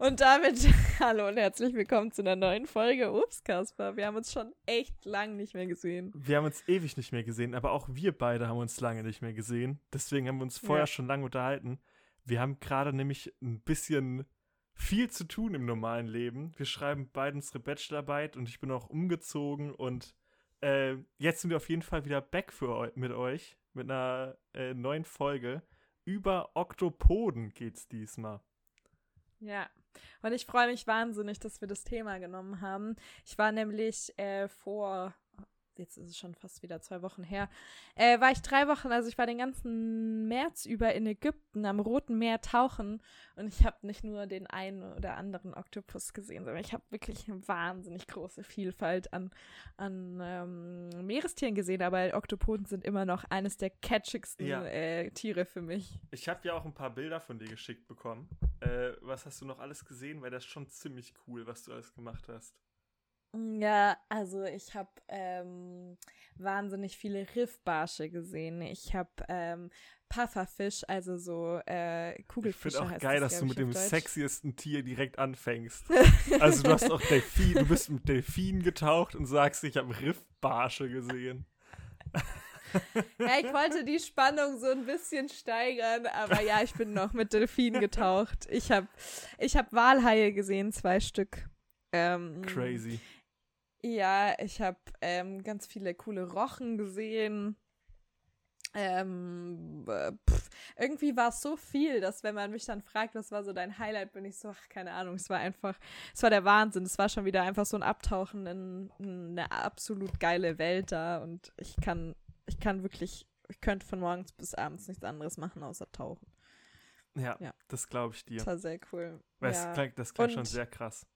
Und damit hallo und herzlich willkommen zu einer neuen Folge. Ups, Kasper, wir haben uns schon echt lang nicht mehr gesehen. Wir haben uns ewig nicht mehr gesehen, aber auch wir beide haben uns lange nicht mehr gesehen. Deswegen haben wir uns vorher ja. schon lange unterhalten. Wir haben gerade nämlich ein bisschen viel zu tun im normalen Leben. Wir schreiben beide unsere Bachelorarbeit und ich bin auch umgezogen und äh, jetzt sind wir auf jeden Fall wieder back für eu mit euch mit einer äh, neuen Folge. Über Oktopoden geht's diesmal. Ja, und ich freue mich wahnsinnig, dass wir das Thema genommen haben. Ich war nämlich äh, vor jetzt ist es schon fast wieder zwei Wochen her, äh, war ich drei Wochen, also ich war den ganzen März über in Ägypten am Roten Meer tauchen und ich habe nicht nur den einen oder anderen Oktopus gesehen, sondern ich habe wirklich eine wahnsinnig große Vielfalt an, an ähm, Meerestieren gesehen, aber Oktopoden sind immer noch eines der catchigsten ja. äh, Tiere für mich. Ich habe ja auch ein paar Bilder von dir geschickt bekommen. Äh, was hast du noch alles gesehen? Weil das ist schon ziemlich cool, was du alles gemacht hast. Ja, also ich habe ähm, wahnsinnig viele Riffbarsche gesehen. Ich habe ähm, Pufferfisch, also so äh, Kugelfische. Ich finde auch geil, das, dass du mit dem sexiesten Tier direkt anfängst. also du hast auch Delfin, du bist mit Delfin getaucht und sagst, ich habe Riffbarsche gesehen. ja, ich wollte die Spannung so ein bisschen steigern, aber ja, ich bin noch mit Delfin getaucht. Ich habe ich hab Walhaie gesehen, zwei Stück. Ähm, Crazy. Ja, ich habe ähm, ganz viele coole Rochen gesehen. Ähm, pff, irgendwie war es so viel, dass wenn man mich dann fragt, was war so dein Highlight, bin ich so, ach, keine Ahnung, es war einfach, es war der Wahnsinn. Es war schon wieder einfach so ein Abtauchen in, in eine absolut geile Welt da und ich kann, ich kann wirklich, ich könnte von morgens bis abends nichts anderes machen, außer tauchen. Ja, ja. das glaube ich dir. Das war sehr cool. Das ja. klingt, das klingt schon sehr krass.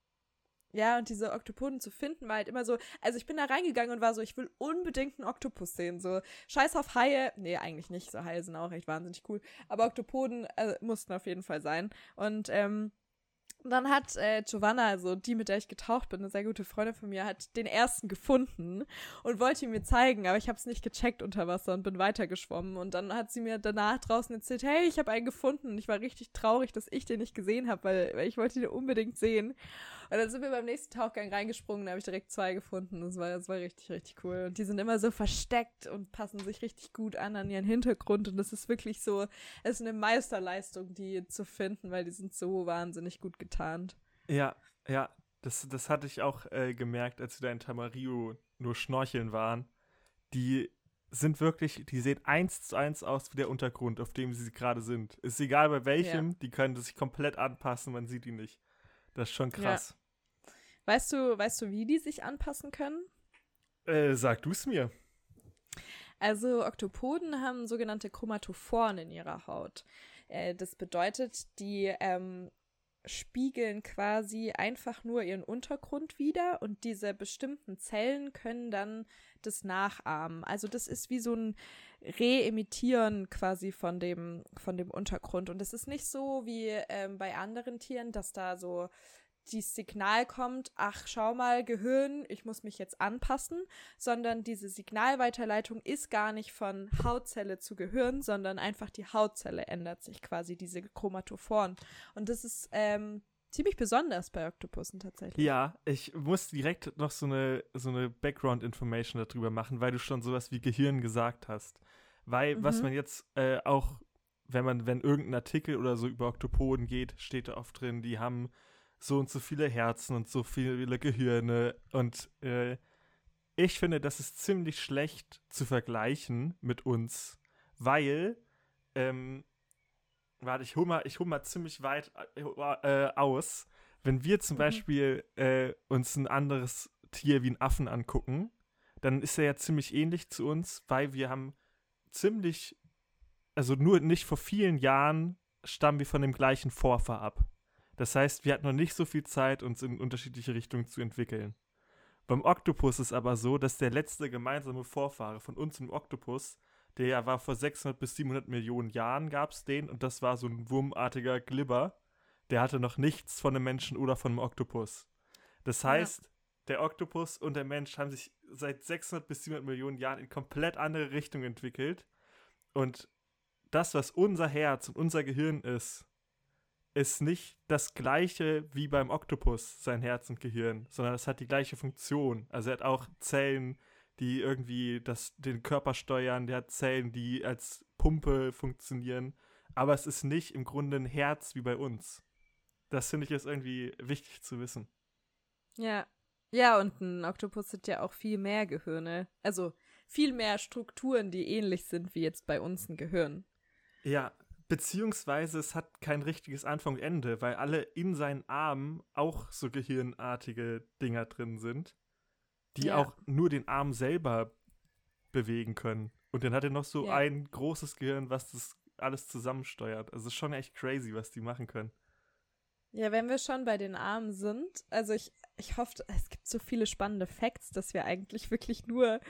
Ja, und diese Oktopoden zu finden war halt immer so, also ich bin da reingegangen und war so, ich will unbedingt einen Oktopus sehen, so scheiß auf Haie, nee, eigentlich nicht, so Haie sind auch echt wahnsinnig cool, aber Oktopoden äh, mussten auf jeden Fall sein und ähm, dann hat äh, Giovanna, also die, mit der ich getaucht bin, eine sehr gute Freundin von mir, hat den ersten gefunden und wollte ihn mir zeigen, aber ich habe es nicht gecheckt unter Wasser und bin weitergeschwommen. Und dann hat sie mir danach draußen erzählt, hey, ich habe einen gefunden. Und ich war richtig traurig, dass ich den nicht gesehen habe, weil, weil ich wollte ihn unbedingt sehen. Und dann sind wir beim nächsten Tauchgang reingesprungen, da habe ich direkt zwei gefunden. Das war, das war richtig, richtig cool. Und die sind immer so versteckt und passen sich richtig gut an an ihren Hintergrund. Und das ist wirklich so, es ist eine Meisterleistung, die zu finden, weil die sind so wahnsinnig gut getarnt. Ja, ja, das, das hatte ich auch äh, gemerkt, als wir da in Tamario nur schnorcheln waren. Die sind wirklich, die sehen eins zu eins aus wie der Untergrund, auf dem sie gerade sind. Ist egal bei welchem, ja. die können sich komplett anpassen, man sieht die nicht. Das ist schon krass. Ja. Weißt du, weißt du, wie die sich anpassen können? Äh, sag du es mir. Also Oktopoden haben sogenannte Chromatophoren in ihrer Haut. Äh, das bedeutet, die ähm, spiegeln quasi einfach nur ihren Untergrund wieder und diese bestimmten Zellen können dann das nachahmen. Also das ist wie so ein Reemittieren quasi von dem, von dem Untergrund. Und es ist nicht so wie ähm, bei anderen Tieren, dass da so dieses Signal kommt, ach, schau mal, Gehirn, ich muss mich jetzt anpassen, sondern diese Signalweiterleitung ist gar nicht von Hautzelle zu Gehirn, sondern einfach die Hautzelle ändert sich quasi, diese Chromatophoren. Und das ist ähm, ziemlich besonders bei Oktopussen tatsächlich. Ja, ich muss direkt noch so eine, so eine Background-Information darüber machen, weil du schon sowas wie Gehirn gesagt hast. Weil, mhm. was man jetzt äh, auch, wenn man, wenn irgendein Artikel oder so über Oktopoden geht, steht da oft drin, die haben so und so viele Herzen und so viele Gehirne. Und äh, ich finde, das ist ziemlich schlecht zu vergleichen mit uns, weil, ähm, warte, ich hole mal, hol mal ziemlich weit äh, aus. Wenn wir zum mhm. Beispiel äh, uns ein anderes Tier wie einen Affen angucken, dann ist er ja ziemlich ähnlich zu uns, weil wir haben ziemlich, also nur nicht vor vielen Jahren stammen wir von dem gleichen Vorfahr ab. Das heißt, wir hatten noch nicht so viel Zeit, uns in unterschiedliche Richtungen zu entwickeln. Beim Oktopus ist aber so, dass der letzte gemeinsame Vorfahre von uns im Oktopus, der war vor 600 bis 700 Millionen Jahren, gab es den und das war so ein wurmartiger Glibber. Der hatte noch nichts von einem Menschen oder von einem Oktopus. Das heißt, ja. der Oktopus und der Mensch haben sich seit 600 bis 700 Millionen Jahren in komplett andere Richtungen entwickelt. Und das, was unser Herz und unser Gehirn ist, ist nicht das gleiche wie beim Oktopus, sein Herz und Gehirn, sondern es hat die gleiche Funktion. Also er hat auch Zellen, die irgendwie das, den Körper steuern, der hat Zellen, die als Pumpe funktionieren, aber es ist nicht im Grunde ein Herz wie bei uns. Das finde ich jetzt irgendwie wichtig zu wissen. Ja. Ja, und ein Oktopus hat ja auch viel mehr Gehirne. Also viel mehr Strukturen, die ähnlich sind wie jetzt bei uns ein Gehirn. Ja, beziehungsweise es hat kein richtiges Anfang und Ende, weil alle in seinen Armen auch so gehirnartige Dinger drin sind, die ja. auch nur den Arm selber bewegen können. Und dann hat er noch so ja. ein großes Gehirn, was das alles zusammensteuert. Also es ist schon echt crazy, was die machen können. Ja, wenn wir schon bei den Armen sind, also ich, ich hoffe, es gibt so viele spannende Facts, dass wir eigentlich wirklich nur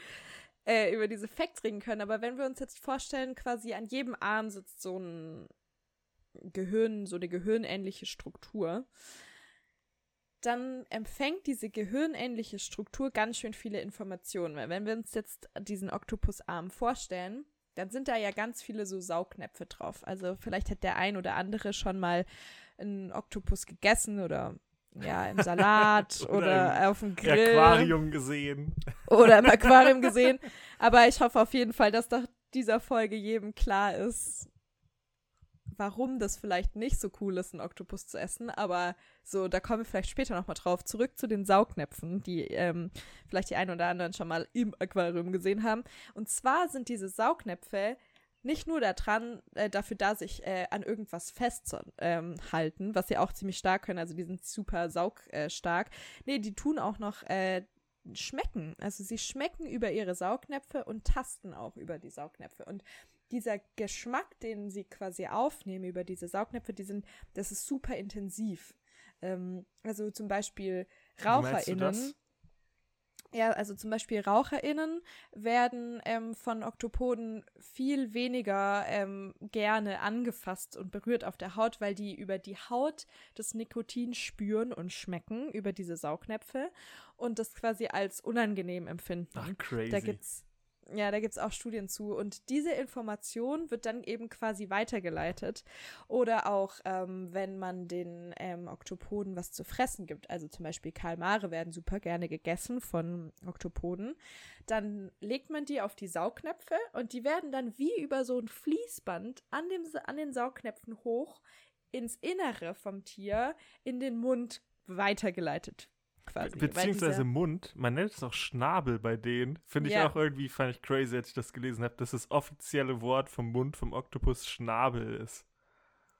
äh, über diese Facts reden können. Aber wenn wir uns jetzt vorstellen, quasi an jedem Arm sitzt so ein Gehirn, so eine gehirnähnliche Struktur, dann empfängt diese gehirnähnliche Struktur ganz schön viele Informationen. Weil wenn wir uns jetzt diesen Oktopusarm vorstellen, dann sind da ja ganz viele so Saugnäpfe drauf. Also vielleicht hat der ein oder andere schon mal einen Oktopus gegessen oder ja, im Salat oder, oder auf dem Grill. Im Aquarium gesehen. Oder im Aquarium gesehen. Aber ich hoffe auf jeden Fall, dass nach dieser Folge jedem klar ist, warum das vielleicht nicht so cool ist, einen Oktopus zu essen. Aber so, da kommen wir vielleicht später nochmal drauf. Zurück zu den Saugnäpfen, die ähm, vielleicht die einen oder anderen schon mal im Aquarium gesehen haben. Und zwar sind diese Saugnäpfe nicht nur daran, äh, dafür da, sich äh, an irgendwas festzuhalten, ähm, was sie auch ziemlich stark können, also die sind super saugstark. Äh, nee, die tun auch noch äh, schmecken. Also sie schmecken über ihre Saugnäpfe und tasten auch über die Saugnäpfe. Und dieser Geschmack, den sie quasi aufnehmen über diese Saugnäpfe, die sind, das ist super intensiv. Ähm, also zum Beispiel RaucherInnen ja, also zum Beispiel RaucherInnen werden ähm, von Oktopoden viel weniger ähm, gerne angefasst und berührt auf der Haut, weil die über die Haut das Nikotin spüren und schmecken, über diese Saugnäpfe und das quasi als unangenehm empfinden. Ach, crazy. Da gibt's ja, da gibt es auch Studien zu. Und diese Information wird dann eben quasi weitergeleitet. Oder auch, ähm, wenn man den ähm, Oktopoden was zu fressen gibt. Also zum Beispiel Kalmare werden super gerne gegessen von Oktopoden. Dann legt man die auf die Saugnäpfe und die werden dann wie über so ein Fließband an, dem, an den Saugnäpfen hoch ins Innere vom Tier in den Mund weitergeleitet quasi. Beziehungsweise Mund, man nennt es auch Schnabel bei denen. Finde ich ja. auch irgendwie, fand ich crazy, als ich das gelesen habe, dass das offizielle Wort vom Mund vom Oktopus Schnabel ist.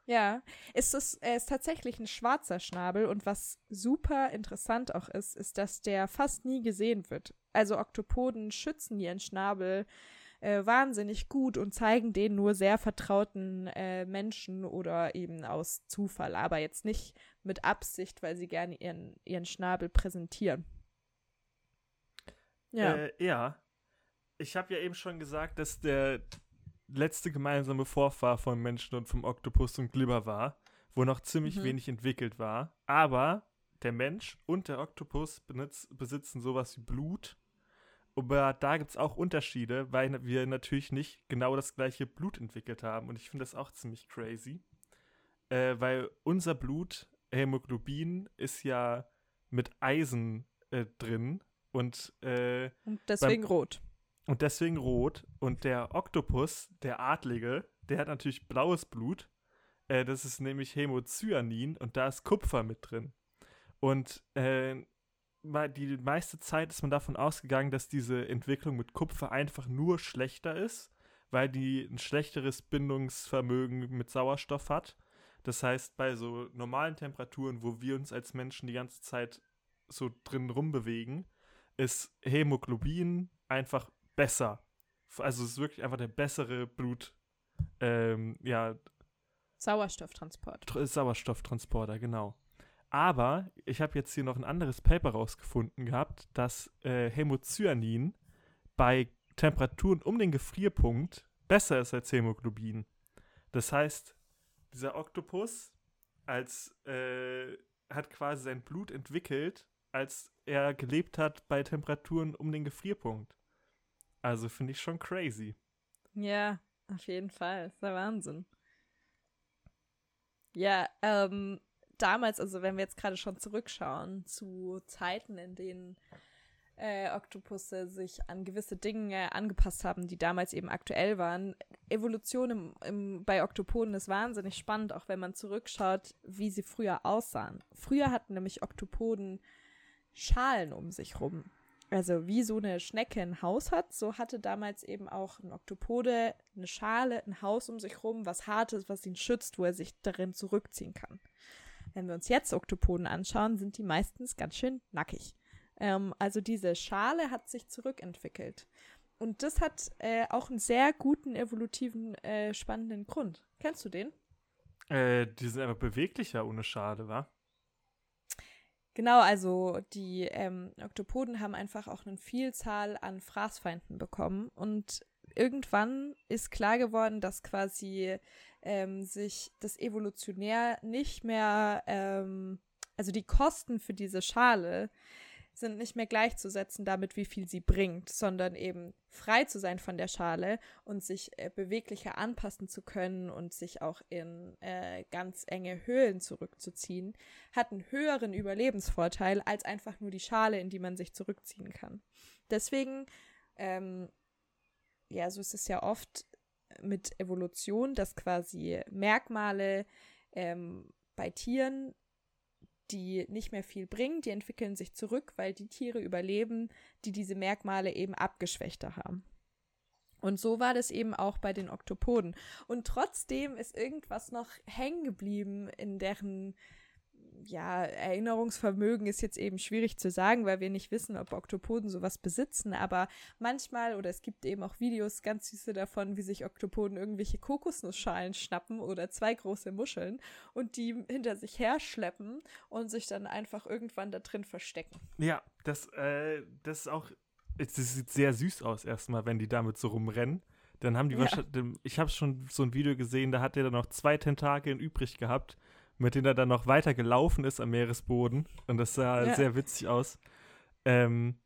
Ja, es ist, er ist tatsächlich ein schwarzer Schnabel und was super interessant auch ist, ist, dass der fast nie gesehen wird. Also Oktopoden schützen ihren Schnabel äh, wahnsinnig gut und zeigen den nur sehr vertrauten äh, Menschen oder eben aus Zufall, aber jetzt nicht mit Absicht, weil sie gerne ihren, ihren Schnabel präsentieren. Ja. Äh, ja. Ich habe ja eben schon gesagt, dass der letzte gemeinsame Vorfahr von Menschen und vom Oktopus und Glibber war, wo noch ziemlich mhm. wenig entwickelt war. Aber der Mensch und der Oktopus benutz, besitzen sowas wie Blut aber da gibt es auch Unterschiede, weil wir natürlich nicht genau das gleiche Blut entwickelt haben. Und ich finde das auch ziemlich crazy. Äh, weil unser Blut, Hämoglobin, ist ja mit Eisen äh, drin. Und, äh, und deswegen beim, rot. Und deswegen rot. Und der Oktopus, der Adlige, der hat natürlich blaues Blut. Äh, das ist nämlich Hämocyanin und da ist Kupfer mit drin. Und äh, die meiste Zeit ist man davon ausgegangen, dass diese Entwicklung mit Kupfer einfach nur schlechter ist, weil die ein schlechteres Bindungsvermögen mit Sauerstoff hat. Das heißt, bei so normalen Temperaturen, wo wir uns als Menschen die ganze Zeit so drin rumbewegen, ist Hämoglobin einfach besser. Also es ist wirklich einfach der bessere Blut, ähm, ja. Sauerstofftransport. Sauerstofftransporter, genau. Aber ich habe jetzt hier noch ein anderes Paper rausgefunden gehabt, dass äh, Hämocyanin bei Temperaturen um den Gefrierpunkt besser ist als Hämoglobin. Das heißt, dieser Oktopus als, äh, hat quasi sein Blut entwickelt, als er gelebt hat bei Temperaturen um den Gefrierpunkt. Also finde ich schon crazy. Ja, auf jeden Fall. Das ist der Wahnsinn. Ja, ähm, damals, also wenn wir jetzt gerade schon zurückschauen zu Zeiten, in denen äh, Oktopusse sich an gewisse Dinge angepasst haben, die damals eben aktuell waren. Evolution im, im, bei Oktopoden ist wahnsinnig spannend, auch wenn man zurückschaut, wie sie früher aussahen. Früher hatten nämlich Oktopoden Schalen um sich rum. Also wie so eine Schnecke ein Haus hat, so hatte damals eben auch ein Oktopode eine Schale, ein Haus um sich rum, was hartes, was ihn schützt, wo er sich darin zurückziehen kann. Wenn wir uns jetzt Oktopoden anschauen, sind die meistens ganz schön nackig. Ähm, also diese Schale hat sich zurückentwickelt. Und das hat äh, auch einen sehr guten evolutiven, äh, spannenden Grund. Kennst du den? Äh, die sind einfach beweglicher ohne Schale, wa? Genau, also die ähm, Oktopoden haben einfach auch eine Vielzahl an Fraßfeinden bekommen und irgendwann ist klar geworden, dass quasi ähm, sich das evolutionär nicht mehr, ähm, also die Kosten für diese Schale sind nicht mehr gleichzusetzen damit, wie viel sie bringt, sondern eben frei zu sein von der Schale und sich äh, beweglicher anpassen zu können und sich auch in äh, ganz enge Höhlen zurückzuziehen, hat einen höheren Überlebensvorteil als einfach nur die Schale, in die man sich zurückziehen kann. Deswegen, ähm, ja, so ist es ja oft mit Evolution, dass quasi Merkmale ähm, bei Tieren die nicht mehr viel bringen, die entwickeln sich zurück, weil die Tiere überleben, die diese Merkmale eben abgeschwächter haben. Und so war das eben auch bei den Oktopoden. Und trotzdem ist irgendwas noch hängen geblieben in deren ja, Erinnerungsvermögen ist jetzt eben schwierig zu sagen, weil wir nicht wissen, ob Oktopoden sowas besitzen, aber manchmal, oder es gibt eben auch Videos ganz süße davon, wie sich Oktopoden irgendwelche Kokosnussschalen schnappen oder zwei große Muscheln und die hinter sich herschleppen und sich dann einfach irgendwann da drin verstecken. Ja, das, äh, das ist auch, das sieht sehr süß aus erstmal, wenn die damit so rumrennen. Dann haben die ja. wahrscheinlich, ich habe schon so ein Video gesehen, da hat der dann noch zwei Tentakeln übrig gehabt mit denen er dann noch weiter gelaufen ist am Meeresboden. Und das sah ja. sehr witzig aus. Ähm,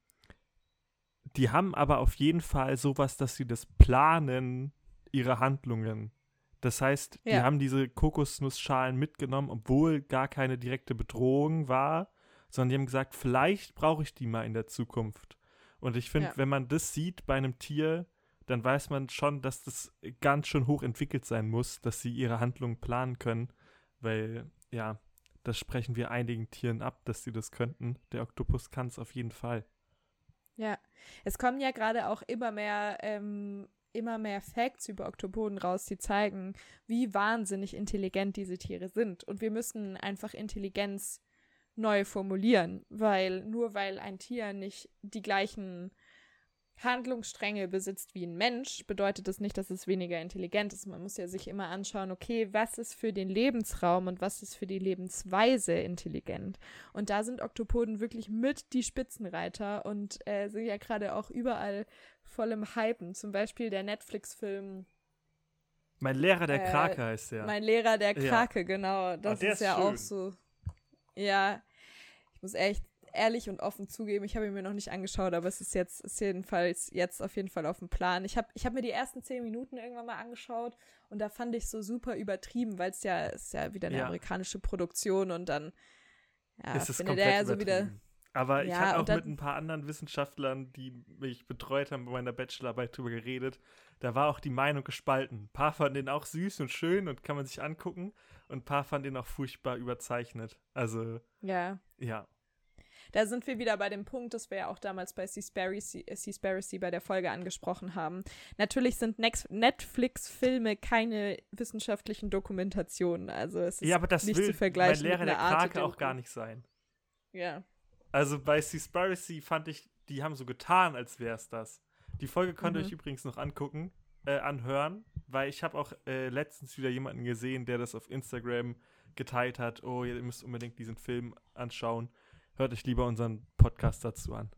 die haben aber auf jeden Fall sowas, dass sie das planen, ihre Handlungen. Das heißt, die ja. haben diese Kokosnussschalen mitgenommen, obwohl gar keine direkte Bedrohung war, sondern die haben gesagt, vielleicht brauche ich die mal in der Zukunft. Und ich finde, ja. wenn man das sieht bei einem Tier, dann weiß man schon, dass das ganz schön hoch entwickelt sein muss, dass sie ihre Handlungen planen können. Weil, ja, das sprechen wir einigen Tieren ab, dass sie das könnten. Der Oktopus kann es auf jeden Fall. Ja, es kommen ja gerade auch immer mehr, ähm, immer mehr Facts über Oktopoden raus, die zeigen, wie wahnsinnig intelligent diese Tiere sind. Und wir müssen einfach Intelligenz neu formulieren, weil nur weil ein Tier nicht die gleichen Handlungsstränge besitzt wie ein Mensch, bedeutet das nicht, dass es weniger intelligent ist. Man muss ja sich immer anschauen, okay, was ist für den Lebensraum und was ist für die Lebensweise intelligent. Und da sind Oktopoden wirklich mit die Spitzenreiter und äh, sind ja gerade auch überall voll im Hypen. Zum Beispiel der Netflix-Film mein Lehrer der äh, Krake heißt der. Mein Lehrer der Krake, ja. genau. Das oh, ist, ist ja schön. auch so. Ja, ich muss echt ehrlich und offen zugeben, ich habe ihn mir noch nicht angeschaut, aber es ist jetzt, ist jedenfalls jetzt auf jeden Fall auf dem Plan. Ich habe ich hab mir die ersten zehn Minuten irgendwann mal angeschaut und da fand ich so super übertrieben, weil es ja, ist ja wieder eine ja. amerikanische Produktion und dann, ja, ist finde der ja so wieder. Aber ich ja, habe auch dann, mit ein paar anderen Wissenschaftlern, die mich betreut haben bei meiner Bachelorarbeit drüber geredet. Da war auch die Meinung gespalten. Ein paar fanden den auch süß und schön und kann man sich angucken. Und ein paar fanden den auch furchtbar überzeichnet. Also, ja. Ja da sind wir wieder bei dem Punkt, das wir ja auch damals bei Seaspiracy, äh, Seaspiracy bei der Folge angesprochen haben. Natürlich sind Netflix-Filme keine wissenschaftlichen Dokumentationen. Also es ist ja, aber das nicht will zu vergleichen mein Lehrer der Krake auch gar nicht sein. Ja. Also bei Seaspiracy fand ich, die haben so getan, als wäre es das. Die Folge könnt ihr mhm. euch übrigens noch angucken, äh, anhören, weil ich habe auch äh, letztens wieder jemanden gesehen, der das auf Instagram geteilt hat. Oh, ihr müsst unbedingt diesen Film anschauen hört euch lieber unseren Podcast dazu an.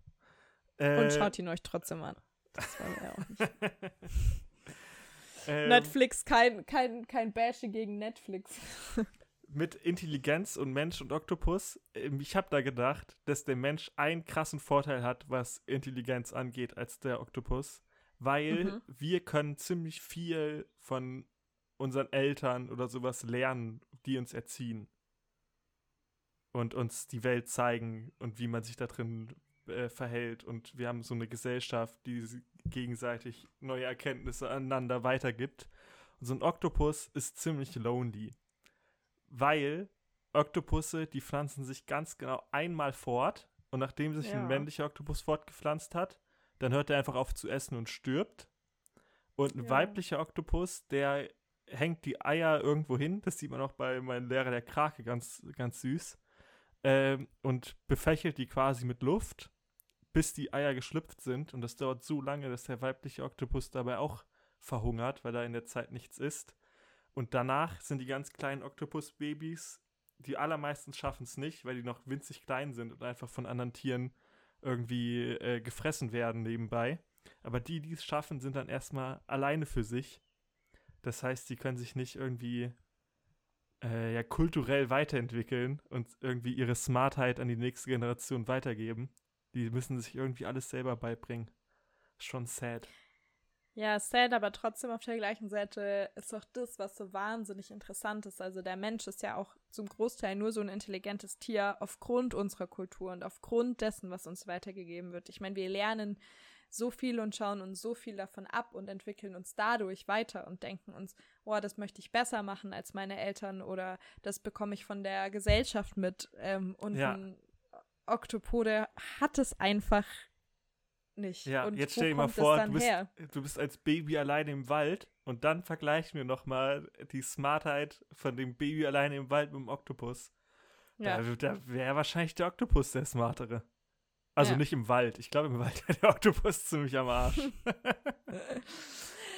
Äh, Und schaut ihn euch trotzdem an. Das wollen wir auch nicht. ähm, Netflix, kein, kein, kein Bashe gegen Netflix. mit Intelligenz und Mensch und Oktopus, ähm, ich habe da gedacht, dass der Mensch einen krassen Vorteil hat, was Intelligenz angeht, als der Oktopus, weil mhm. wir können ziemlich viel von unseren Eltern oder sowas lernen, die uns erziehen. Und uns die Welt zeigen und wie man sich da drin äh, verhält. Und wir haben so eine Gesellschaft, die gegenseitig neue Erkenntnisse aneinander weitergibt. Und so ein Oktopus ist ziemlich lonely. Weil Oktopusse, die pflanzen sich ganz genau einmal fort. Und nachdem sich ja. ein männlicher Oktopus fortgepflanzt hat, dann hört er einfach auf zu essen und stirbt. Und ein ja. weiblicher Oktopus, der hängt die Eier irgendwo hin. Das sieht man auch bei meinem Lehrer der Krake ganz, ganz süß. Ähm, und befächelt die quasi mit Luft, bis die Eier geschlüpft sind. Und das dauert so lange, dass der weibliche Oktopus dabei auch verhungert, weil er in der Zeit nichts isst. Und danach sind die ganz kleinen Oktopusbabys, die allermeisten schaffen es nicht, weil die noch winzig klein sind und einfach von anderen Tieren irgendwie äh, gefressen werden nebenbei. Aber die, die es schaffen, sind dann erstmal alleine für sich. Das heißt, sie können sich nicht irgendwie äh, ja, kulturell weiterentwickeln und irgendwie ihre Smartheit an die nächste Generation weitergeben. Die müssen sich irgendwie alles selber beibringen. Schon sad. Ja, sad, aber trotzdem auf der gleichen Seite ist doch das, was so wahnsinnig interessant ist. Also der Mensch ist ja auch zum Großteil nur so ein intelligentes Tier aufgrund unserer Kultur und aufgrund dessen, was uns weitergegeben wird. Ich meine, wir lernen so viel und schauen uns so viel davon ab und entwickeln uns dadurch weiter und denken uns, oh, das möchte ich besser machen als meine Eltern oder das bekomme ich von der Gesellschaft mit. Ähm, und ja. ein Oktopode hat es einfach nicht. Ja, und jetzt stell dir mal vor, du bist, du bist, als Baby alleine im Wald und dann vergleichen wir nochmal die Smartheit von dem Baby alleine im Wald mit dem Oktopus. Ja. Da, da wäre wahrscheinlich der Oktopus der Smartere. Also ja. nicht im Wald. Ich glaube, im Wald wäre der Oktopus ziemlich am Arsch.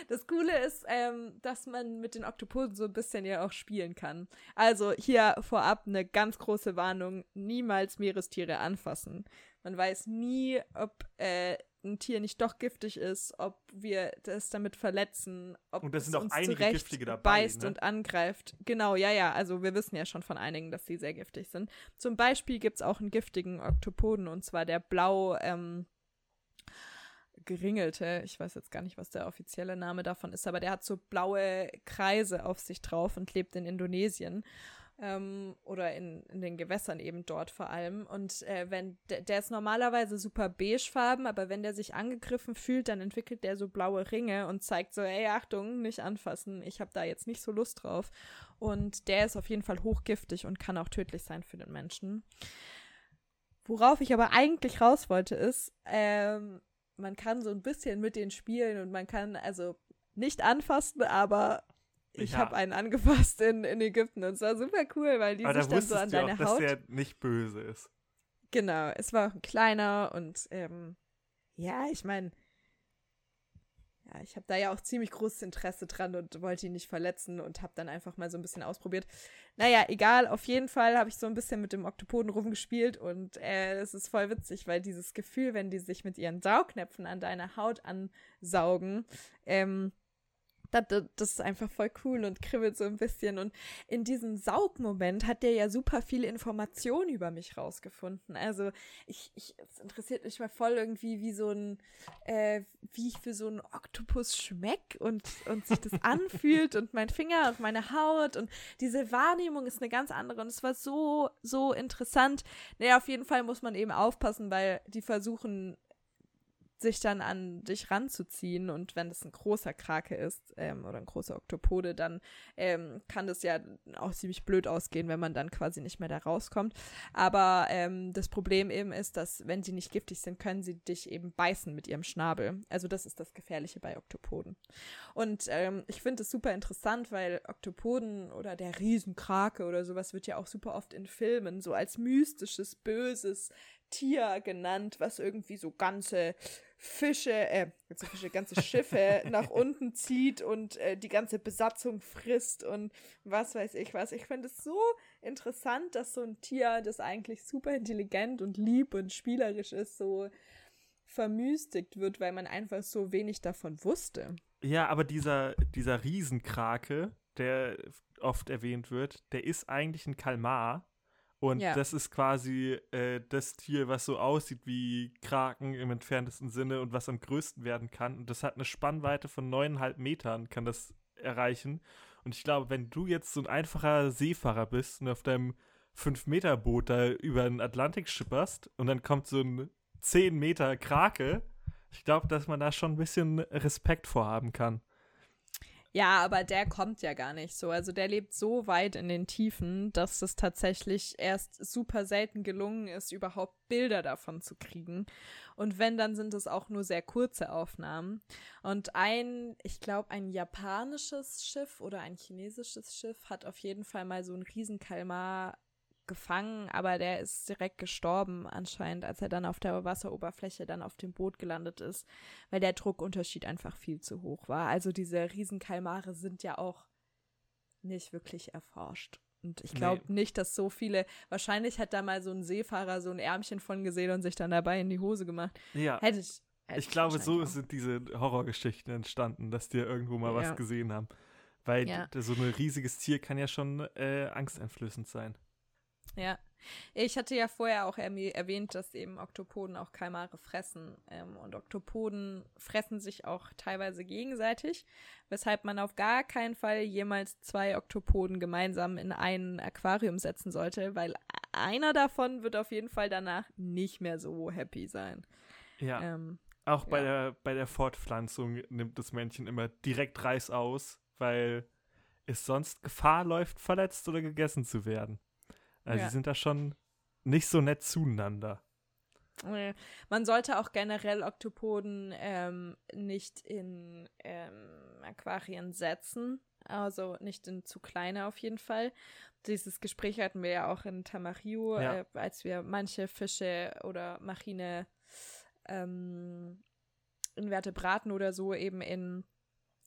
Das Coole ist, ähm, dass man mit den Oktopoden so ein bisschen ja auch spielen kann. Also hier vorab eine ganz große Warnung: niemals Meerestiere anfassen. Man weiß nie, ob äh, ein Tier nicht doch giftig ist, ob wir das damit verletzen, ob und das sind es auch uns einige zurecht giftige dabei, beißt ne? und angreift. Genau, ja, ja. Also wir wissen ja schon von einigen, dass sie sehr giftig sind. Zum Beispiel gibt es auch einen giftigen Oktopoden und zwar der blau ähm, geringelte. Ich weiß jetzt gar nicht, was der offizielle Name davon ist, aber der hat so blaue Kreise auf sich drauf und lebt in Indonesien ähm, oder in, in den Gewässern eben dort vor allem. Und äh, wenn der ist normalerweise super beigefarben, aber wenn der sich angegriffen fühlt, dann entwickelt der so blaue Ringe und zeigt so, ey, Achtung, nicht anfassen, ich habe da jetzt nicht so Lust drauf. Und der ist auf jeden Fall hochgiftig und kann auch tödlich sein für den Menschen. Worauf ich aber eigentlich raus wollte, ist, ähm, man kann so ein bisschen mit denen spielen und man kann also nicht anfassen, aber ich ja. habe einen angefasst in, in Ägypten und es war super cool, weil die Aber sich da dann so an deine auch, Haut. Dass der nicht böse ist. Genau, es war auch ein kleiner und ähm, ja, ich meine, ja, ich habe da ja auch ziemlich großes Interesse dran und wollte ihn nicht verletzen und habe dann einfach mal so ein bisschen ausprobiert. Naja, egal, auf jeden Fall habe ich so ein bisschen mit dem Oktopoden rumgespielt und äh, es ist voll witzig, weil dieses Gefühl, wenn die sich mit ihren Saugnäpfen an deiner Haut ansaugen, ähm, das, das, ist einfach voll cool und kribbelt so ein bisschen. Und in diesem Saugmoment hat der ja super viele Informationen über mich rausgefunden. Also ich, ich es interessiert mich mal voll irgendwie, wie so ein, äh, wie ich für so einen Oktopus schmeck und, und sich das anfühlt und mein Finger auf meine Haut und diese Wahrnehmung ist eine ganz andere. Und es war so, so interessant. Naja, auf jeden Fall muss man eben aufpassen, weil die versuchen sich dann an dich ranzuziehen. Und wenn es ein großer Krake ist ähm, oder ein großer Oktopode, dann ähm, kann das ja auch ziemlich blöd ausgehen, wenn man dann quasi nicht mehr da rauskommt. Aber ähm, das Problem eben ist, dass wenn sie nicht giftig sind, können sie dich eben beißen mit ihrem Schnabel. Also das ist das Gefährliche bei Oktopoden. Und ähm, ich finde es super interessant, weil Oktopoden oder der Riesenkrake oder sowas wird ja auch super oft in Filmen so als mystisches, böses Tier genannt, was irgendwie so ganze Fische, äh, ganze Fische, ganze Schiffe nach unten zieht und äh, die ganze Besatzung frisst und was weiß ich was. Ich finde es so interessant, dass so ein Tier, das eigentlich super intelligent und lieb und spielerisch ist, so vermüstigt wird, weil man einfach so wenig davon wusste. Ja, aber dieser, dieser Riesenkrake, der oft erwähnt wird, der ist eigentlich ein Kalmar und ja. das ist quasi äh, das Tier, was so aussieht wie Kraken im entferntesten Sinne und was am größten werden kann. Und das hat eine Spannweite von neuneinhalb Metern, kann das erreichen. Und ich glaube, wenn du jetzt so ein einfacher Seefahrer bist und auf deinem 5-Meter-Boot da über den Atlantik schipperst und dann kommt so ein 10 Meter Krake, ich glaube, dass man da schon ein bisschen Respekt vorhaben kann. Ja, aber der kommt ja gar nicht so. Also der lebt so weit in den Tiefen, dass es tatsächlich erst super selten gelungen ist, überhaupt Bilder davon zu kriegen. Und wenn, dann sind es auch nur sehr kurze Aufnahmen. Und ein, ich glaube, ein japanisches Schiff oder ein chinesisches Schiff hat auf jeden Fall mal so einen Riesenkalmar gefangen, aber der ist direkt gestorben anscheinend, als er dann auf der Wasseroberfläche dann auf dem Boot gelandet ist, weil der Druckunterschied einfach viel zu hoch war. Also diese Riesenkalmare sind ja auch nicht wirklich erforscht. Und ich glaube nee. nicht, dass so viele, wahrscheinlich hat da mal so ein Seefahrer so ein Ärmchen von gesehen und sich dann dabei in die Hose gemacht. Ja. Hätte ich. Hätte ich glaube, so auch. sind diese Horrorgeschichten entstanden, dass die irgendwo mal ja. was gesehen haben. Weil ja. so ein riesiges Tier kann ja schon äh, angsteinflößend sein. Ja. Ich hatte ja vorher auch erwähnt, dass eben Oktopoden auch Kalmare fressen. Ähm, und Oktopoden fressen sich auch teilweise gegenseitig, weshalb man auf gar keinen Fall jemals zwei Oktopoden gemeinsam in ein Aquarium setzen sollte, weil einer davon wird auf jeden Fall danach nicht mehr so happy sein. Ja. Ähm, auch bei, ja. Der, bei der Fortpflanzung nimmt das Männchen immer direkt Reis aus, weil es sonst Gefahr läuft, verletzt oder gegessen zu werden. Also ja. sie sind da schon nicht so nett zueinander. Man sollte auch generell Oktopoden ähm, nicht in ähm, Aquarien setzen, also nicht in zu kleine auf jeden Fall. Dieses Gespräch hatten wir ja auch in Tamario, ja. äh, als wir manche Fische oder marine ähm, Invertebraten oder so eben in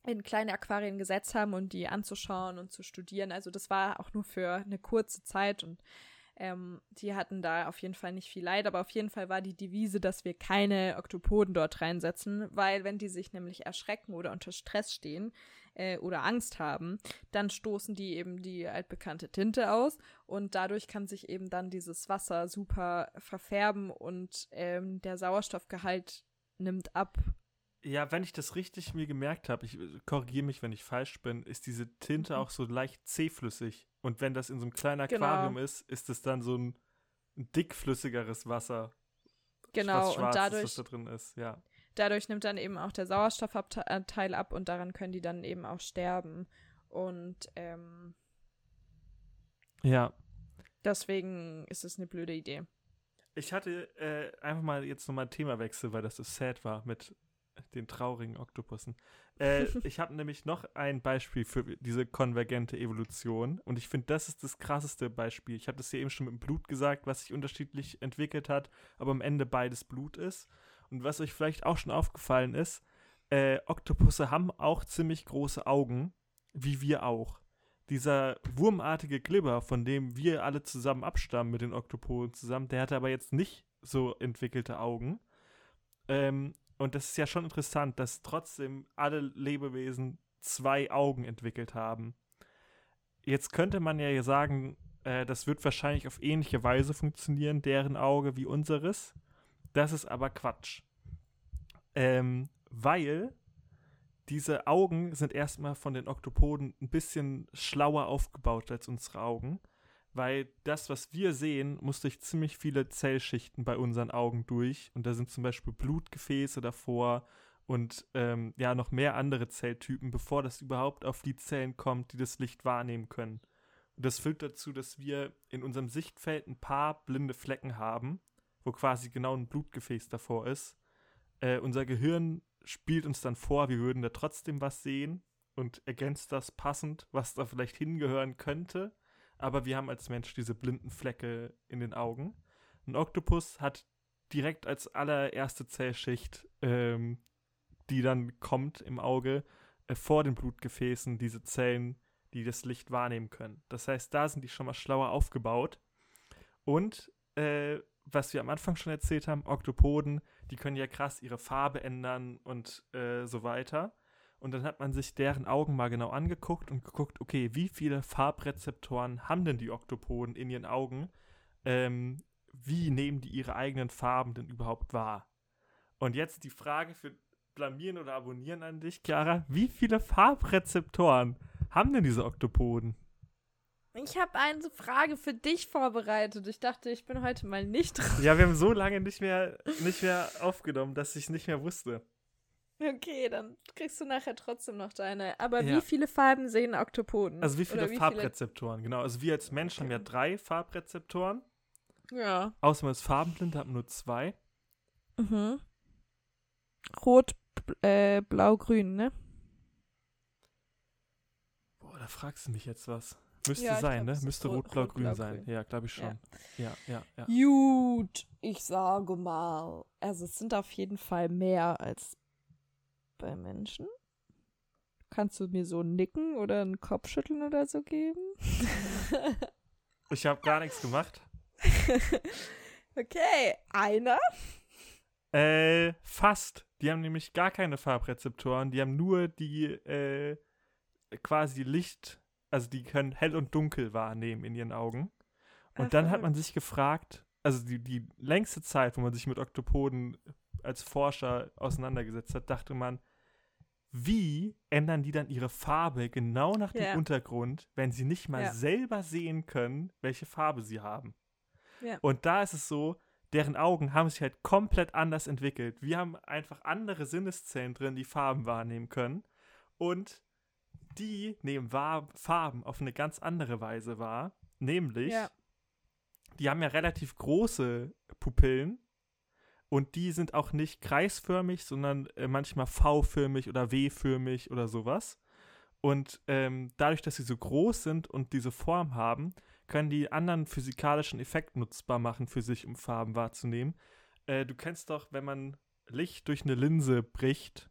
in kleine Aquarien gesetzt haben und die anzuschauen und zu studieren. Also das war auch nur für eine kurze Zeit und ähm, die hatten da auf jeden Fall nicht viel Leid, aber auf jeden Fall war die Devise, dass wir keine Oktopoden dort reinsetzen, weil wenn die sich nämlich erschrecken oder unter Stress stehen äh, oder Angst haben, dann stoßen die eben die altbekannte Tinte aus und dadurch kann sich eben dann dieses Wasser super verfärben und ähm, der Sauerstoffgehalt nimmt ab ja, wenn ich das richtig mir gemerkt habe, ich korrigiere mich, wenn ich falsch bin, ist diese Tinte mhm. auch so leicht zähflüssig. Und wenn das in so einem kleinen genau. Aquarium genau. ist, ist es dann so ein dickflüssigeres Wasser. Genau, und dadurch, ist, da drin ist, ja. Dadurch nimmt dann eben auch der Sauerstoffteil ab und daran können die dann eben auch sterben. Und ähm, ja. Deswegen ist es eine blöde Idee. Ich hatte äh, einfach mal jetzt nochmal Themawechsel, weil das so sad war mit den traurigen Oktopussen. Äh, ich habe nämlich noch ein Beispiel für diese konvergente Evolution und ich finde, das ist das krasseste Beispiel. Ich habe das ja eben schon mit dem Blut gesagt, was sich unterschiedlich entwickelt hat, aber am Ende beides Blut ist. Und was euch vielleicht auch schon aufgefallen ist, äh, Oktopusse haben auch ziemlich große Augen, wie wir auch. Dieser wurmartige Glibber, von dem wir alle zusammen abstammen mit den Oktopoden zusammen, der hatte aber jetzt nicht so entwickelte Augen. Ähm, und das ist ja schon interessant, dass trotzdem alle Lebewesen zwei Augen entwickelt haben. Jetzt könnte man ja sagen, äh, das wird wahrscheinlich auf ähnliche Weise funktionieren, deren Auge wie unseres. Das ist aber Quatsch. Ähm, weil diese Augen sind erstmal von den Oktopoden ein bisschen schlauer aufgebaut als unsere Augen weil das, was wir sehen, muss durch ziemlich viele Zellschichten bei unseren Augen durch. Und da sind zum Beispiel Blutgefäße davor und ähm, ja, noch mehr andere Zelltypen, bevor das überhaupt auf die Zellen kommt, die das Licht wahrnehmen können. Und das führt dazu, dass wir in unserem Sichtfeld ein paar blinde Flecken haben, wo quasi genau ein Blutgefäß davor ist. Äh, unser Gehirn spielt uns dann vor, wir würden da trotzdem was sehen und ergänzt das passend, was da vielleicht hingehören könnte aber wir haben als Mensch diese blinden Flecke in den Augen. Ein Oktopus hat direkt als allererste Zellschicht, ähm, die dann kommt im Auge, äh, vor den Blutgefäßen diese Zellen, die das Licht wahrnehmen können. Das heißt, da sind die schon mal schlauer aufgebaut. Und äh, was wir am Anfang schon erzählt haben, Oktopoden, die können ja krass ihre Farbe ändern und äh, so weiter. Und dann hat man sich deren Augen mal genau angeguckt und geguckt, okay, wie viele Farbrezeptoren haben denn die Oktopoden in ihren Augen? Ähm, wie nehmen die ihre eigenen Farben denn überhaupt wahr? Und jetzt die Frage für Blamieren oder Abonnieren an dich, Chiara. Wie viele Farbrezeptoren haben denn diese Oktopoden? Ich habe eine Frage für dich vorbereitet. Ich dachte, ich bin heute mal nicht dran. Ja, wir haben so lange nicht mehr, nicht mehr aufgenommen, dass ich nicht mehr wusste. Okay, dann kriegst du nachher trotzdem noch deine. Aber Ja. wie viele Farben sehen Oktopoden? Also wie viele wie Farbrezeptoren, genau. Also wir als Mensch haben ja drei Farbrezeptoren. Ja. Außer man ist farbenblind, hat man nur zwei. Mhm. Rot, äh, blau, grün, ne? Boah, da fragst du mich jetzt was. Müsste Ja, sein, glaub, ne? Müsste rot- rot, blau, rot, grün blau, sein. grün. Ja, glaube ich schon. Ja, ja, ja. Gut, ich sage mal. Also es sind auf jeden Fall mehr als bei Menschen. Kannst du mir so nicken oder einen Kopf schütteln oder so geben? Ich habe gar nichts gemacht. okay, einer. Äh, fast. Die haben nämlich gar keine Farbrezeptoren. Die haben nur die, äh, quasi Licht, also die können hell und dunkel wahrnehmen in ihren Augen. Und Ach, dann hat man sich gefragt, also die, die längste Zeit, wo man sich mit Oktopoden als Forscher auseinandergesetzt hat, dachte man, wie ändern die dann ihre Farbe genau nach dem Ja. Untergrund, wenn sie nicht mal Ja. selber sehen können, welche Farbe sie haben? Ja. Und da ist es so, deren Augen haben sich halt komplett anders entwickelt. Wir haben einfach andere Sinneszellen drin, die Farben wahrnehmen können. Und die nehmen wahr, Farben auf eine ganz andere Weise wahr. Nämlich, die haben ja relativ große Pupillen. Und die sind auch nicht kreisförmig, sondern äh, manchmal V-förmig oder W-förmig oder sowas. Und ähm, dadurch, dass sie so groß sind und diese Form haben, können die anderen physikalischen Effekt nutzbar machen für sich, um Farben wahrzunehmen. Äh, du kennst doch, wenn man Licht durch eine Linse bricht,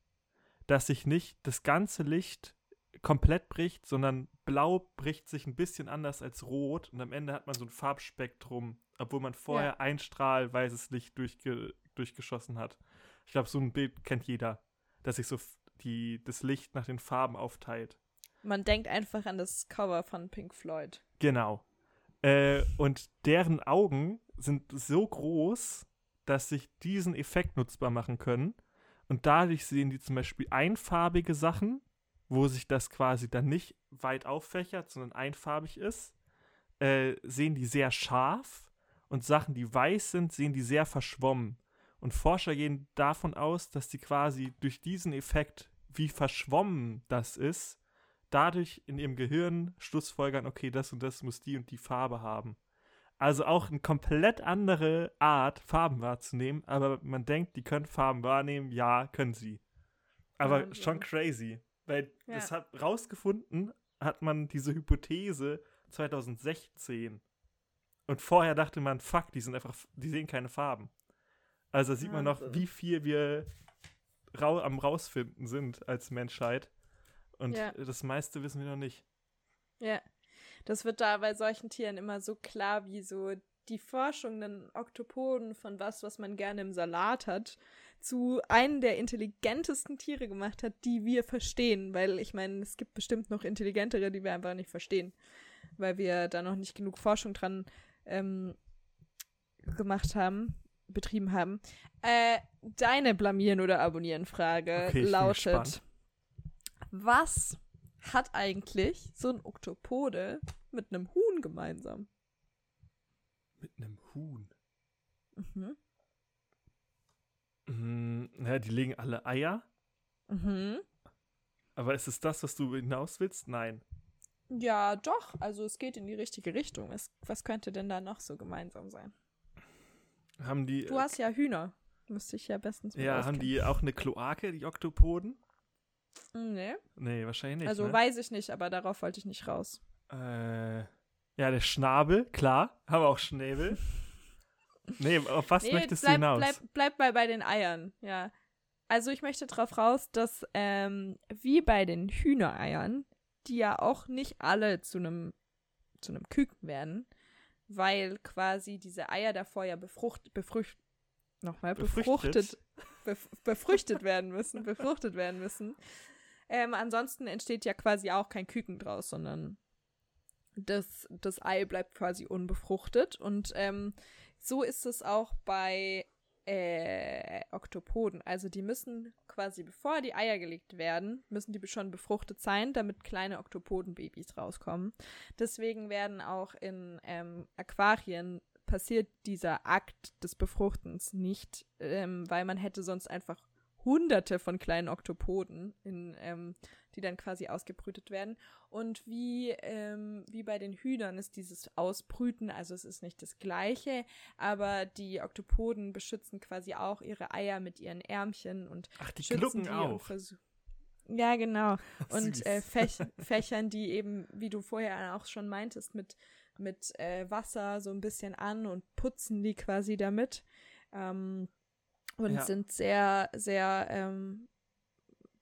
dass sich nicht das ganze Licht komplett bricht, sondern blau bricht sich ein bisschen anders als rot und am Ende hat man so ein Farbspektrum, obwohl man vorher ein Strahl weißes Licht durchge durchgeschossen hat. Ich glaube, so ein Bild kennt jeder, dass sich so die, das Licht nach den Farben aufteilt. Man denkt einfach an das Cover von Pink Floyd. Genau. Äh, und deren Augen sind so groß, dass sich diesen Effekt nutzbar machen können. Und dadurch sehen die zum Beispiel einfarbige Sachen, wo sich das quasi dann nicht weit auffächert, sondern einfarbig ist, äh, sehen die sehr scharf. Und Sachen, die weiß sind, sehen die sehr verschwommen. Und Forscher gehen davon aus, dass die quasi durch diesen Effekt, wie verschwommen das ist, dadurch in ihrem Gehirn schlussfolgern, okay, das und das muss die und die Farbe haben. Also auch eine komplett andere Art, Farben wahrzunehmen, aber man denkt, die können Farben wahrnehmen, ja, können sie. Aber Wahnsinn. schon crazy, weil Ja. das hat rausgefunden, hat man diese Hypothese 2016. Und vorher dachte man, fuck, die sind einfach, die sehen keine Farben. Also sieht man noch, wie viel wir rau am rausfinden sind als Menschheit. Und Ja. das meiste wissen wir noch nicht. Ja. Das wird da bei solchen Tieren immer so klar, wie so die Forschung den Oktopoden von was, was man gerne im Salat hat, zu einem der intelligentesten Tiere gemacht hat, die wir verstehen. Weil ich meine, es gibt bestimmt noch intelligentere, die wir einfach nicht verstehen. Weil wir da noch nicht genug Forschung dran ähm, gemacht haben, betrieben haben. Äh, deine Blamieren oder Abonnieren Frage Okay, lautet. Was hat eigentlich so ein Oktopode mit einem Huhn gemeinsam? Mit einem Huhn. Mhm. Mm, naja, die legen alle Eier. Mhm. Aber ist es das, was du hinaus willst? Nein. Ja, doch. Also es geht in die richtige Richtung. Es, was könnte denn da noch so gemeinsam sein? Haben die, Du hast ja Hühner. Müsste ich ja bestens ja, haben die auch eine Kloake, die Oktopoden? Nee. Nee, wahrscheinlich nicht. also ne? weiß ich nicht, aber darauf wollte ich nicht raus. Äh, ja, der Schnabel, klar. Haben wir auch Schnäbel. nee, auf was nee, möchtest bleib, du hinaus? bleib, bleib mal bei den Eiern, ja. Also ich möchte drauf raus, dass ähm, wie bei den Hühnereiern, die ja auch nicht alle zu einem zu einem Küken werden, weil quasi diese Eier davor ja befrucht, befrucht, nochmal, befruchtet, bef, befrüchtet werden müssen, befruchtet werden müssen. Ähm, ansonsten entsteht ja quasi auch kein Küken draus, sondern das, das Ei bleibt quasi unbefruchtet. Und ähm, so ist es auch bei äh, Oktopoden. Also die müssen quasi bevor die Eier gelegt werden, müssen die schon befruchtet sein, damit kleine Oktopodenbabys rauskommen. Deswegen werden auch in ähm, Aquarien passiert dieser Akt des Befruchtens nicht, ähm, weil man hätte sonst einfach hunderte von kleinen Oktopoden, in, ähm, die dann quasi ausgebrütet werden. Und wie, ähm, wie bei den Hühnern ist dieses Ausbrüten, also es ist nicht das gleiche, aber die Oktopoden beschützen quasi auch ihre Eier mit ihren Ärmchen und Ach, die schützen die auch. ja, genau. Und äh, Fäch Fächern die eben, wie du vorher auch schon meintest, mit, mit äh, Wasser so ein bisschen an und putzen die quasi damit. Ähm, und Ja. sind sehr, sehr ähm,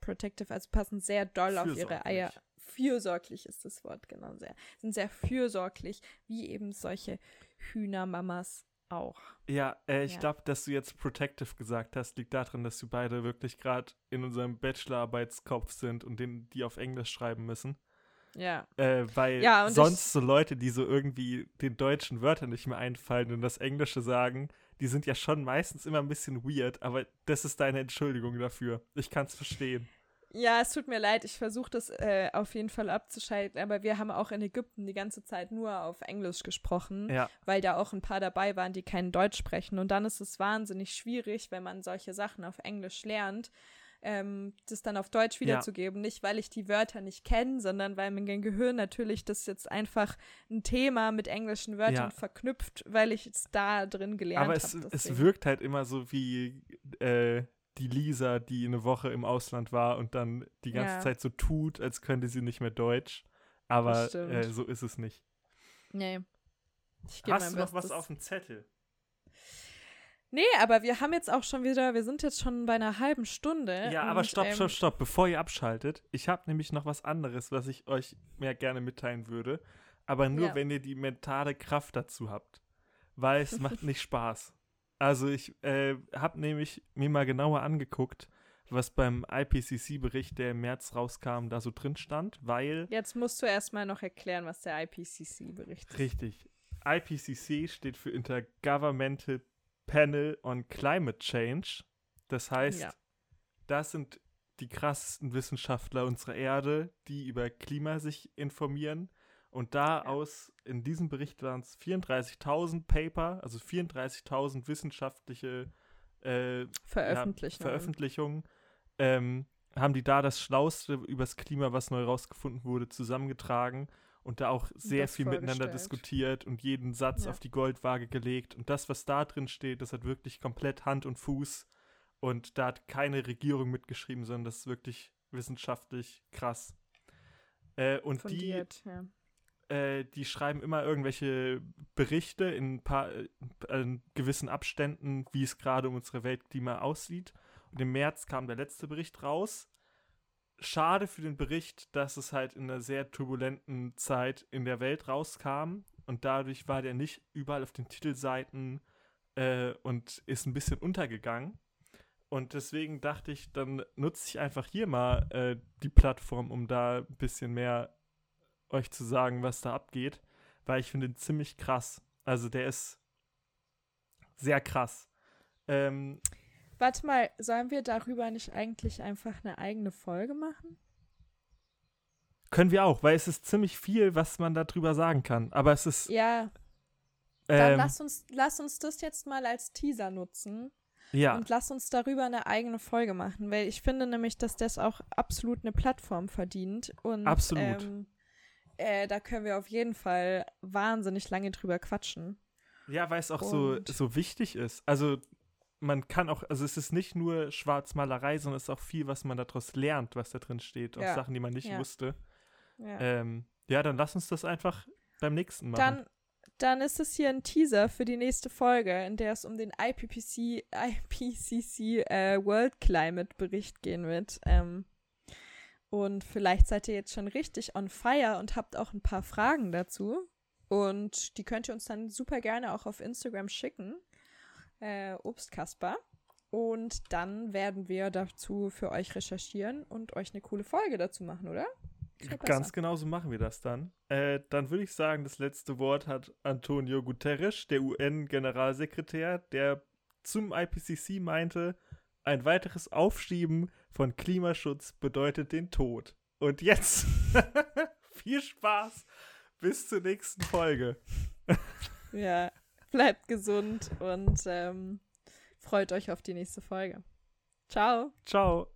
protective, also passen sehr doll auf ihre. Eier. Fürsorglich ist das Wort, genau sehr. Sind sehr fürsorglich, wie eben solche Hühnermamas auch. Ja, äh, ich Ja. glaube, dass du jetzt protective gesagt hast, liegt daran, dass wir beide wirklich gerade in unserem Bachelorarbeitskopf sind und den, die auf Englisch schreiben müssen. Ja. Äh, weil Ja, sonst so Leute, die so irgendwie den deutschen Wörtern nicht mehr einfallen und das Englische sagen, die sind ja schon meistens immer ein bisschen weird, aber das ist deine Entschuldigung dafür. Ich kann es verstehen. Ja, es tut mir leid, ich versuche das äh, auf jeden Fall abzuschalten, aber wir haben auch in Ägypten die ganze Zeit nur auf Englisch gesprochen, Ja, weil da auch ein paar dabei waren, die kein Deutsch sprechen. Und dann ist es wahnsinnig schwierig, wenn man solche Sachen auf Englisch lernt, ähm, das dann auf Deutsch wiederzugeben. Nicht, weil ich die Wörter nicht kenne, sondern weil mein Gehirn natürlich das jetzt einfach ein Thema mit englischen Wörtern Ja. verknüpft, weil ich es da drin gelernt aber habe. es, es wirkt halt immer so wie äh, die Lisa, die eine Woche im Ausland war und dann die ganze Ja. Zeit so tut, als könnte sie nicht mehr Deutsch. Aber äh, so ist es nicht. Nee. Ich gebe Hast mein du noch was auf dem Zettel? Nee, aber wir haben jetzt auch schon wieder, wir sind jetzt schon bei einer halben Stunde. Ja, aber stopp, ähm, stopp, stopp, bevor ihr abschaltet. Ich habe nämlich noch was anderes, was ich euch mehr gerne mitteilen würde. Aber nur, Ja. wenn ihr die mentale Kraft dazu habt. Weil es macht nicht Spaß. Also ich äh, habe nämlich mir mal genauer angeguckt, was beim IPCC-Bericht, der im März rauskam, da so drin stand, weil Jetzt musst du erstmal noch erklären, was der IPCC-Bericht ist. Richtig. IPCC steht für Intergovernmental Panel on Climate Change. Das heißt, Ja. das sind die krassesten Wissenschaftler unserer Erde, die über Klima sich informieren. Und da aus, in diesem Bericht waren es 34.000 Paper, also 34.000 wissenschaftliche äh, Veröffentlicht. ja, Veröffentlichungen, ähm, haben die da das Schlauste übers Klima, was neu rausgefunden wurde, zusammengetragen und da auch sehr viel miteinander diskutiert und jeden Satz Ja. auf die Goldwaage gelegt. Und das, was da drin steht, das hat wirklich komplett Hand und Fuß. Und da hat keine Regierung mitgeschrieben, sondern das ist wirklich wissenschaftlich krass. Äh, und die Fundiert, ja. äh, die schreiben immer irgendwelche Berichte in paar äh, in gewissen Abständen, wie es gerade um unsere Weltklima aussieht. Und im März kam der letzte Bericht raus. Schade für den Bericht, dass es halt in einer sehr turbulenten Zeit in der Welt rauskam und dadurch war der nicht überall auf den Titelseiten äh, und ist ein bisschen untergegangen. Und deswegen dachte ich, dann nutze ich einfach hier mal äh, die Plattform, um da ein bisschen mehr euch zu sagen, was da abgeht, weil ich finde ihn ziemlich krass. Also der ist sehr krass. Ähm, Warte mal, sollen wir darüber nicht eigentlich einfach eine eigene Folge machen? können wir auch, weil es ist ziemlich viel, was man darüber sagen kann. Aber es ist. Ja, dann Ähm, lass, uns, lass uns das jetzt mal als Teaser nutzen ja, und lass uns darüber eine eigene Folge machen, weil ich finde nämlich, dass das auch absolut eine Plattform verdient. Und, Absolut. Ähm, äh, da können wir auf jeden Fall wahnsinnig lange drüber quatschen. ja, weil es auch so, so wichtig ist. Also man kann auch, also es ist nicht nur Schwarzmalerei, sondern es ist auch viel, was man daraus lernt, was da drin steht. Auch Ja. Sachen, die man nicht Ja. wusste. Ja. Ähm, ja, dann lass uns das einfach beim nächsten Mal. Dann, dann ist es hier ein Teaser für die nächste Folge, in der es um den IPPC, IPCC äh, World Climate Bericht gehen wird. Ähm, und vielleicht seid ihr jetzt schon richtig on fire und habt auch ein paar Fragen dazu. Und die könnt ihr uns dann super gerne auch auf Instagram schicken. Äh, Obstkasper. Und dann werden wir dazu für euch recherchieren und euch eine coole Folge dazu machen, oder? Ganz genau so machen wir das dann. Äh, dann würde ich sagen, das letzte Wort hat Antonio Guterres, der UN-Generalsekretär, der zum IPCC meinte, ein weiteres Aufschieben von Klimaschutz bedeutet den Tod. Und jetzt viel Spaß. Bis zur nächsten Folge. ja, bleibt gesund und ähm, freut euch auf die nächste Folge. Ciao. Ciao.